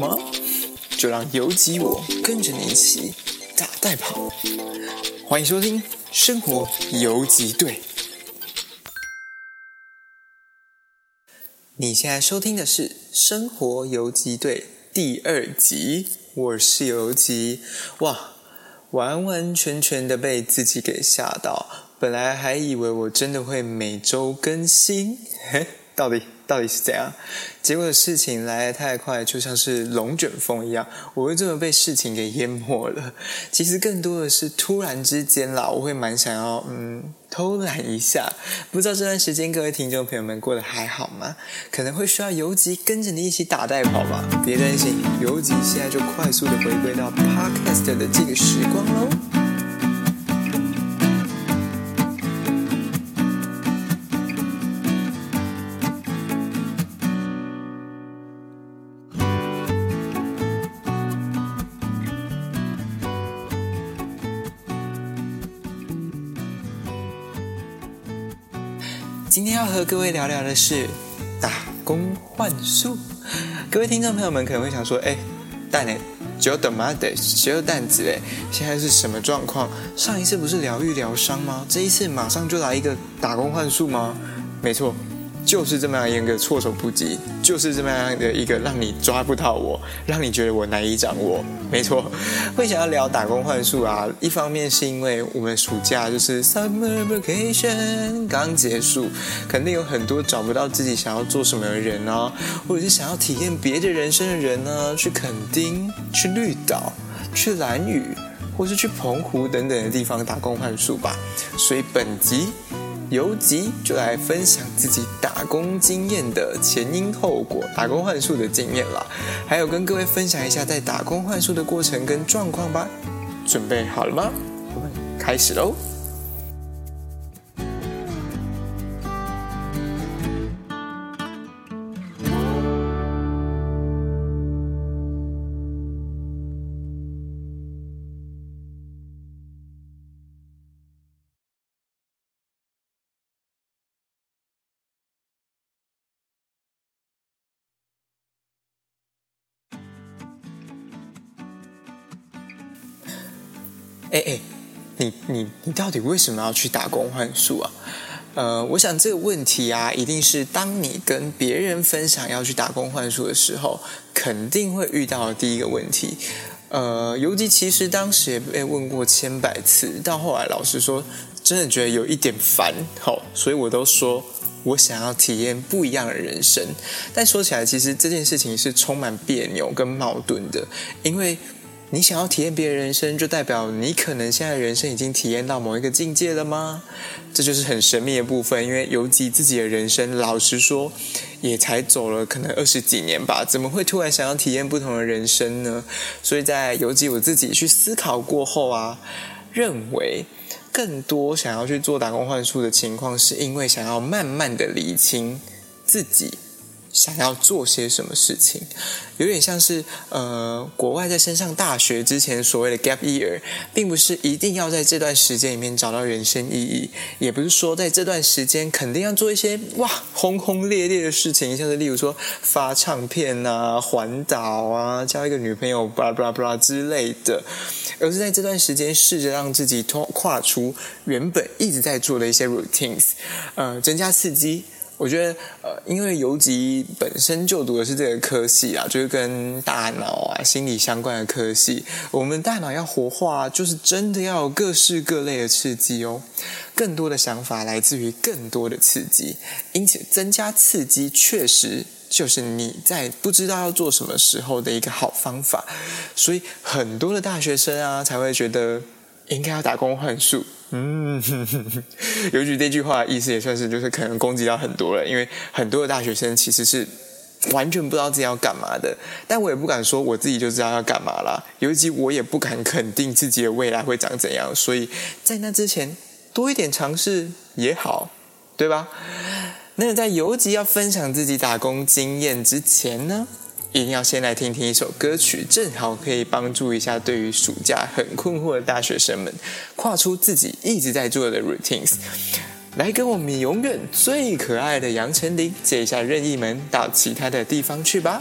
么？就让游击我跟着你一起打带跑。欢迎收听《生活游击队》。你现在收听的是《生活游击队》第二集，我是游击。哇，完完全全的被自己给吓到，本来还以为我真的会每周更新，嘿，到底？到底是怎样？结果的事情来得太快，就像是龙卷风一样，我会这么被事情给淹没了。其实更多的是突然之间啦，我会蛮想要嗯偷懒一下。不知道这段时间各位听众朋友们过得还好吗？可能会需要游击跟着你一起打带跑吧。别担心，游击现在就快速的回归到 Podcast 的这个时光喽。今天要和各位聊聊的是打工换宿。各位听众朋友们可能会想说：“哎，蛋呢？九等吗？得只有蛋子哎，现在是什么状况？上一次不是疗愈疗伤吗？这一次马上就来一个打工换宿吗？”没错。就是这么样一个措手不及，就是这么样的一个让你抓不到我，让你觉得我难以掌握。没错，会想要聊打工换宿啊，一方面是因为我们暑假就是 summer vacation 刚结束，肯定有很多找不到自己想要做什么的人啊，或者是想要体验别的人生的人呢，去垦丁、去绿岛、去兰屿，或是去澎湖等等的地方打工换宿吧。所以本集。游击就来分享自己打工经验的前因后果，打工换宿的经验了，还有跟各位分享一下在打工换宿的过程跟状况吧。准备好了吗？我们开始喽。哎哎，你你你到底为什么要去打工换宿啊？呃，我想这个问题啊，一定是当你跟别人分享要去打工换宿的时候，肯定会遇到的第一个问题。呃，尤其其实当时也被问过千百次，到后来老实说，真的觉得有一点烦，好，所以我都说我想要体验不一样的人生。但说起来，其实这件事情是充满别扭跟矛盾的，因为。你想要体验别人人生，就代表你可能现在人生已经体验到某一个境界了吗？这就是很神秘的部分。因为游击自己的人生，老实说，也才走了可能二十几年吧，怎么会突然想要体验不同的人生呢？所以在游击我自己去思考过后啊，认为更多想要去做打工换宿的情况，是因为想要慢慢的理清自己。想要做些什么事情，有点像是呃，国外在升上大学之前所谓的 gap year，并不是一定要在这段时间里面找到人生意义，也不是说在这段时间肯定要做一些哇轰轰烈烈的事情，像是例如说发唱片啊、环岛啊、交一个女朋友、巴拉巴拉巴拉之类的，而是在这段时间试着让自己跨出原本一直在做的一些 routines，呃，增加刺激。我觉得，呃，因为游击本身就读的是这个科系啊，就是跟大脑啊、心理相关的科系。我们大脑要活化，就是真的要有各式各类的刺激哦。更多的想法来自于更多的刺激，因此增加刺激确实就是你在不知道要做什么时候的一个好方法。所以很多的大学生啊，才会觉得应该要打工换宿。嗯，游击这句话意思也算是，就是可能攻击到很多人，因为很多的大学生其实是完全不知道自己要干嘛的。但我也不敢说我自己就知道要干嘛啦，尤其我也不敢肯定自己的未来会长怎样，所以在那之前多一点尝试也好，对吧？那在尤其要分享自己打工经验之前呢，一定要先来听听一首歌曲，正好可以帮助一下对于暑假很困惑的大学生们，跨出自己一直在做的 routines。来跟我们永远最可爱的杨丞琳借一下任意门，到其他的地方去吧。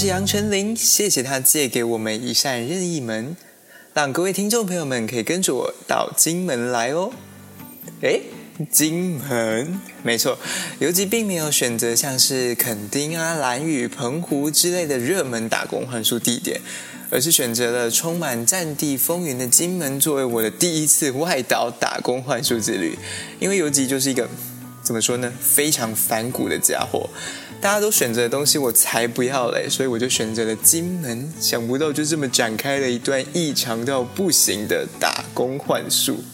是杨丞琳，谢谢他借给我们一扇任意门，让各位听众朋友们可以跟着我到金门来哦。诶，金门，没错，游击并没有选择像是垦丁啊、兰屿、澎湖之类的热门打工换宿地点，而是选择了充满战地风云的金门作为我的第一次外岛打工换宿之旅。因为游击就是一个怎么说呢，非常反骨的家伙。大家都选择的东西，我才不要嘞！所以我就选择了金门。想不到就这么展开了一段异常到不行的打工幻术。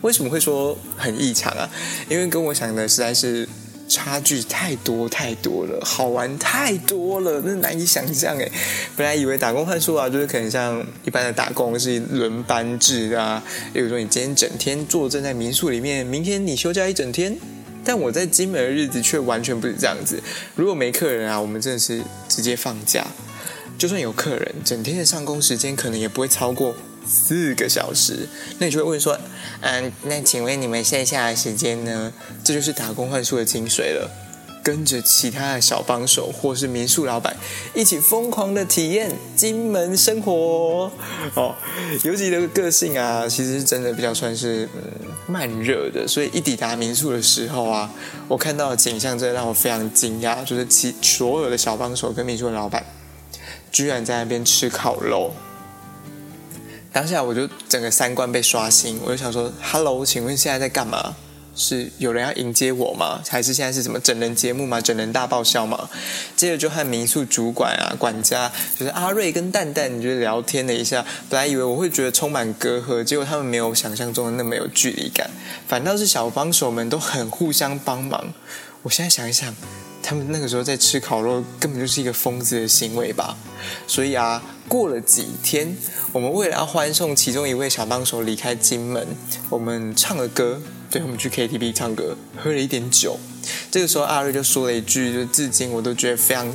为什么会说很异常啊？因为跟我想的实在是差距太多太多了，好玩太多了，那难以想象诶。本来以为打工换宿啊，就是可能像一般的打工是轮班制啊，比如说你今天整天坐镇在民宿里面，明天你休假一整天。但我在金门的日子却完全不是这样子。如果没客人啊，我们真的是直接放假。就算有客人，整天的上工时间可能也不会超过四个小时。那你就会问说：“嗯，那请问你们剩下的时间呢？”这就是打工换宿的精髓了。跟着其他的小帮手或是民宿老板一起疯狂的体验金门生活哦。尤其的个性啊，其实真的比较算是慢热的，所以一抵达民宿的时候啊，我看到的景象真的让我非常惊讶，就是其所有的小帮手跟民宿的老板居然在那边吃烤肉。当下我就整个三观被刷新，我就想说：“Hello，请问现在在干嘛？是有人要迎接我吗？还是现在是什么整人节目吗？整人大爆笑吗？”接着就和民宿主管啊、管家，就是阿瑞跟蛋蛋，你就聊天了一下。本来以为我会觉得充满隔阂，结果他们没有想象中的那么有距离感，反倒是小帮手们都很互相帮忙。我现在想一想。他们那个时候在吃烤肉，根本就是一个疯子的行为吧。所以啊，过了几天，我们为了要欢送其中一位小帮手离开金门，我们唱了歌，对，我们去 KTV 唱歌，喝了一点酒。这个时候，阿瑞就说了一句，就至今我都觉得非常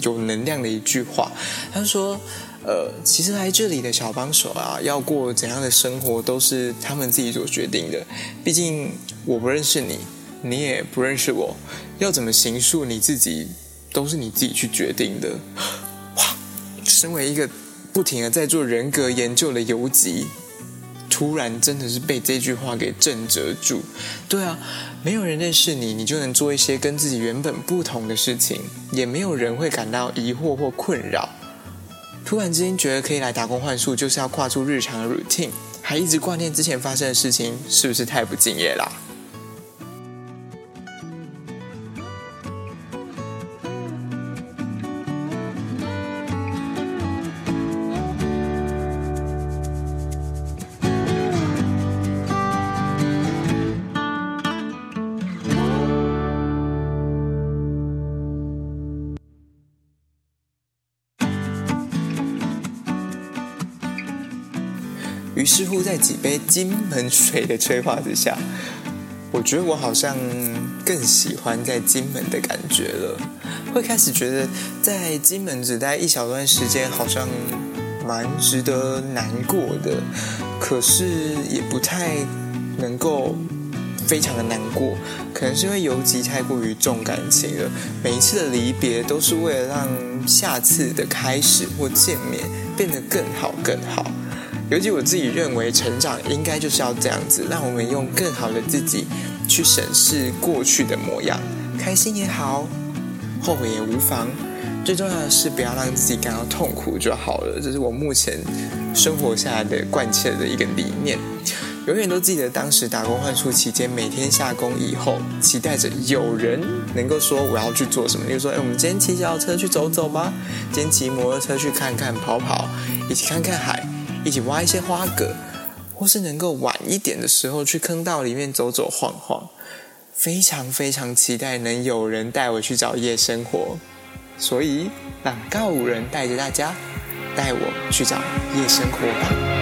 有能量的一句话。他说：“呃，其实来这里的小帮手啊，要过怎样的生活，都是他们自己所决定的。毕竟我不认识你。”你也不认识我，要怎么行述你自己，都是你自己去决定的。哇！身为一个不停的在做人格研究的游击，突然真的是被这句话给震折住。对啊，没有人认识你，你就能做一些跟自己原本不同的事情，也没有人会感到疑惑或困扰。突然之间觉得可以来打工换宿，就是要跨出日常的 routine，还一直挂念之前发生的事情，是不是太不敬业啦？在几杯金门水的催化之下，我觉得我好像更喜欢在金门的感觉了。会开始觉得在金门只待一小段时间，好像蛮值得难过的。可是也不太能够非常的难过，可能是因为游击太过于重感情了。每一次的离别，都是为了让下次的开始或见面变得更好更好。尤其我自己认为，成长应该就是要这样子，让我们用更好的自己去审视过去的模样，开心也好，后悔也无妨。最重要的是不要让自己感到痛苦就好了。这是我目前生活下来的贯彻的一个理念。永远都记得当时打工换宿期间，每天下工以后，期待着有人能够说我要去做什么。就说，哎，我们今天骑脚车去走走吗？今天骑摩托车去看看跑跑，一起看看海。一起挖一些花蛤，或是能够晚一点的时候去坑道里面走走晃晃，非常非常期待能有人带我去找夜生活，所以让告五人带着大家，带我去找夜生活吧。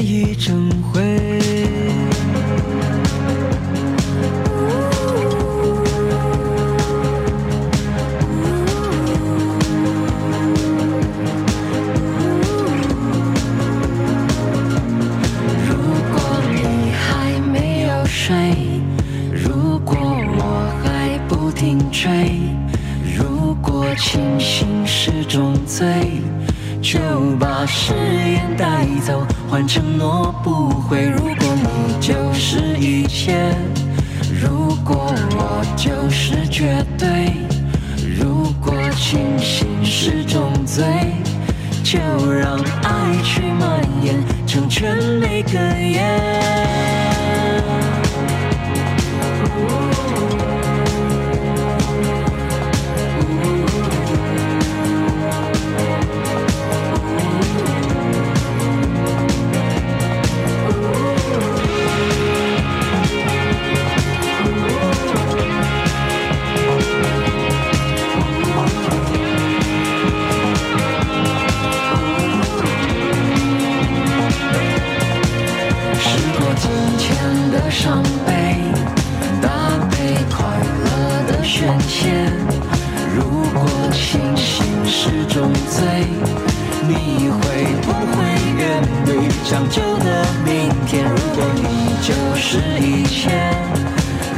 已成灰。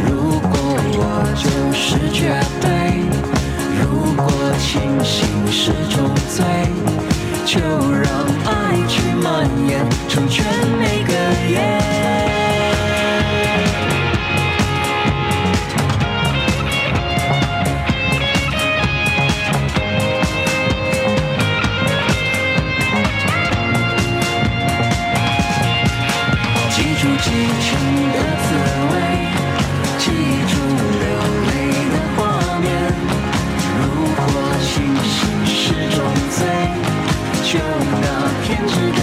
如果我就是绝对如果清醒是种罪就让爱去蔓延成全每个夜。to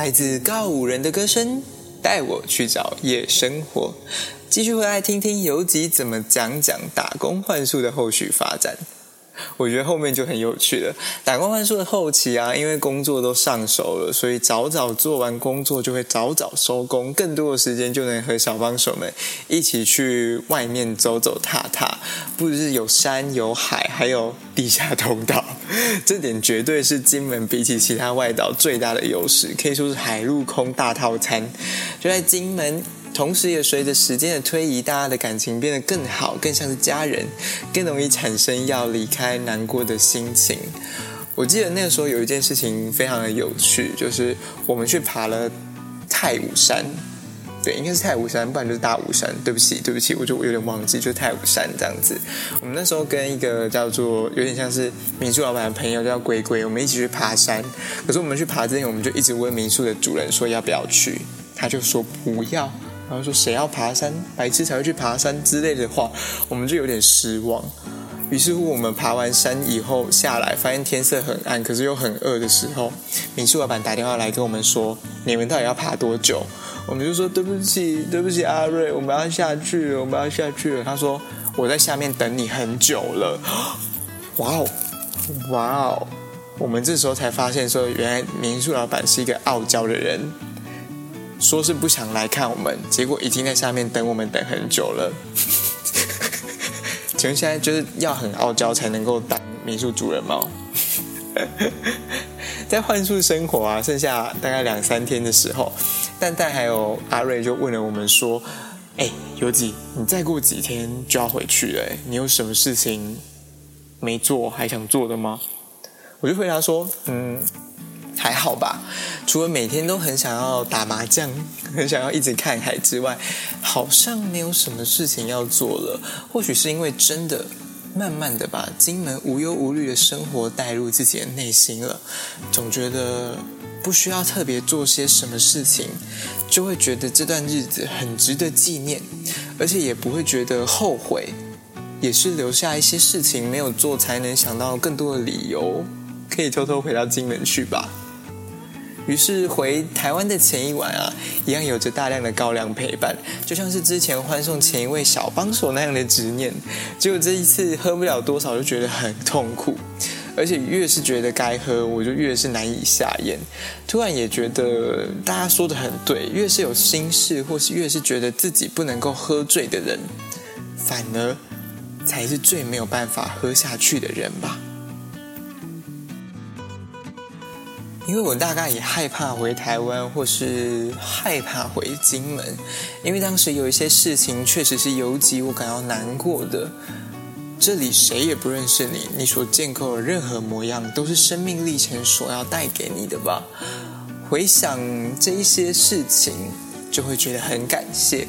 来自告五人的歌声，带我去找夜生活。继续回来听听游吉怎么讲讲打工幻术的后续发展。我觉得后面就很有趣了。打工换宿的后期啊，因为工作都上手了，所以早早做完工作就会早早收工，更多的时间就能和小帮手们一起去外面走走踏踏。不只是有山有海，还有地下通道，这点绝对是金门比起其他外岛最大的优势，可以说是海陆空大套餐。就在金门。同时，也随着时间的推移，大家的感情变得更好，更像是家人，更容易产生要离开、难过的心情。我记得那个时候有一件事情非常的有趣，就是我们去爬了太武山，对，应该是太武山，不然就是大武山。对不起，对不起，我就有点忘记，就是太武山这样子。我们那时候跟一个叫做有点像是民宿老板的朋友叫龟龟，我们一起去爬山。可是我们去爬之前，我们就一直问民宿的主人说要不要去，他就说不要。然后说谁要爬山，白痴才会去爬山之类的话，我们就有点失望。于是乎，我们爬完山以后下来，发现天色很暗，可是又很饿的时候，民宿老板打电话来跟我们说：“你们到底要爬多久？”我们就说：“对不起，对不起，阿瑞，我们要下去了，我们要下去了。”他说：“我在下面等你很久了。”哇哦，哇哦！我们这时候才发现说，原来民宿老板是一个傲娇的人。说是不想来看我们，结果已经在下面等我们等很久了。请问现在就是要很傲娇才能够当民宿主人吗？在换宿生活啊，剩下大概两三天的时候，蛋蛋还有阿瑞就问了我们说：“哎，游击，你再过几天就要回去了，你有什么事情没做还想做的吗？”我就回答说：“嗯。”还好吧，除了每天都很想要打麻将，很想要一直看海之外，好像没有什么事情要做了。或许是因为真的慢慢的把金门无忧无虑的生活带入自己的内心了，总觉得不需要特别做些什么事情，就会觉得这段日子很值得纪念，而且也不会觉得后悔。也是留下一些事情没有做，才能想到更多的理由，可以偷偷回到金门去吧。于是回台湾的前一晚啊，一样有着大量的高粱陪伴，就像是之前欢送前一位小帮手那样的执念。结果这一次喝不了多少，就觉得很痛苦，而且越是觉得该喝，我就越是难以下咽。突然也觉得大家说的很对，越是有心事，或是越是觉得自己不能够喝醉的人，反而。才是最没有办法喝下去的人吧，因为我大概也害怕回台湾，或是害怕回金门，因为当时有一些事情确实是尤其我感到难过的。这里谁也不认识你，你所建构的任何模样，都是生命历程所要带给你的吧。回想这一些事情，就会觉得很感谢。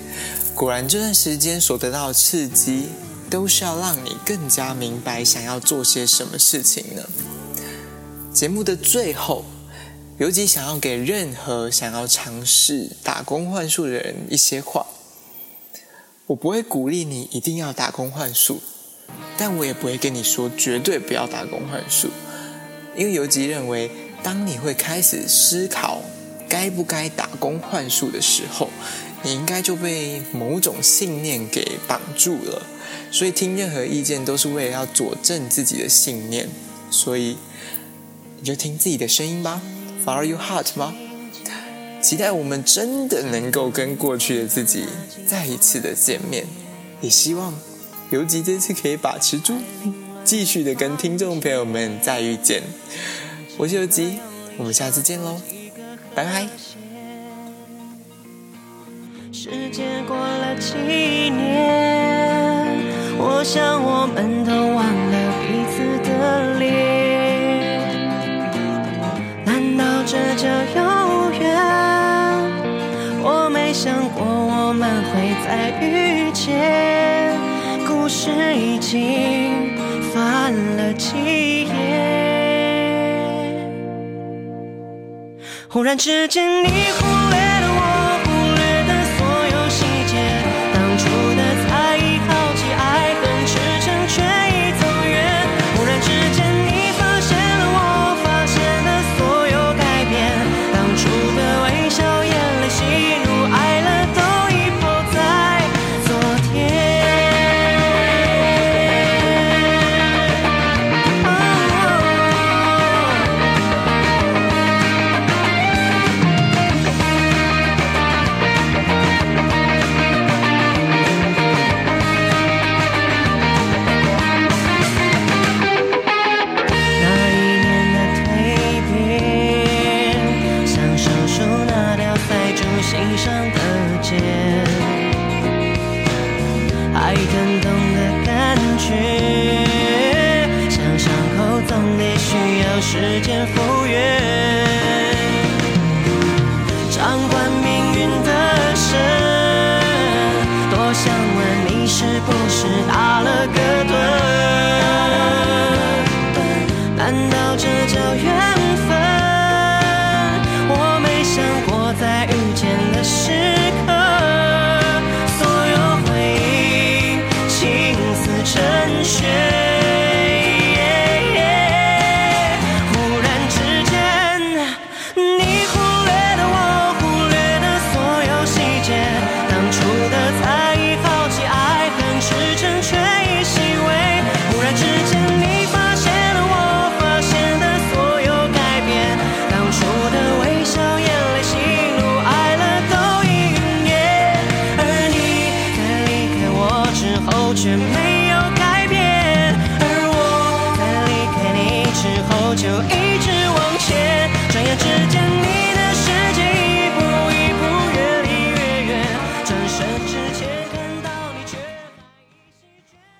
果然这段时间所得到的刺激。都是要让你更加明白想要做些什么事情呢？节目的最后，尤其想要给任何想要尝试打工换宿的人一些话。我不会鼓励你一定要打工换宿，但我也不会跟你说绝对不要打工换宿，因为尤吉认为，当你会开始思考该不该打工换宿的时候，你应该就被某种信念给绑住了。所以听任何意见都是为了要佐证自己的信念，所以你就听自己的声音吧，Follow your heart 吗。期待我们真的能够跟过去的自己再一次的见面，也希望尤吉这次可以把持住，继续的跟听众朋友们再遇见。我是尤吉，我们下次见喽，拜拜。时间过了几年。我想我们都忘会再遇见，故事已经翻了几页，忽然之间你忽略。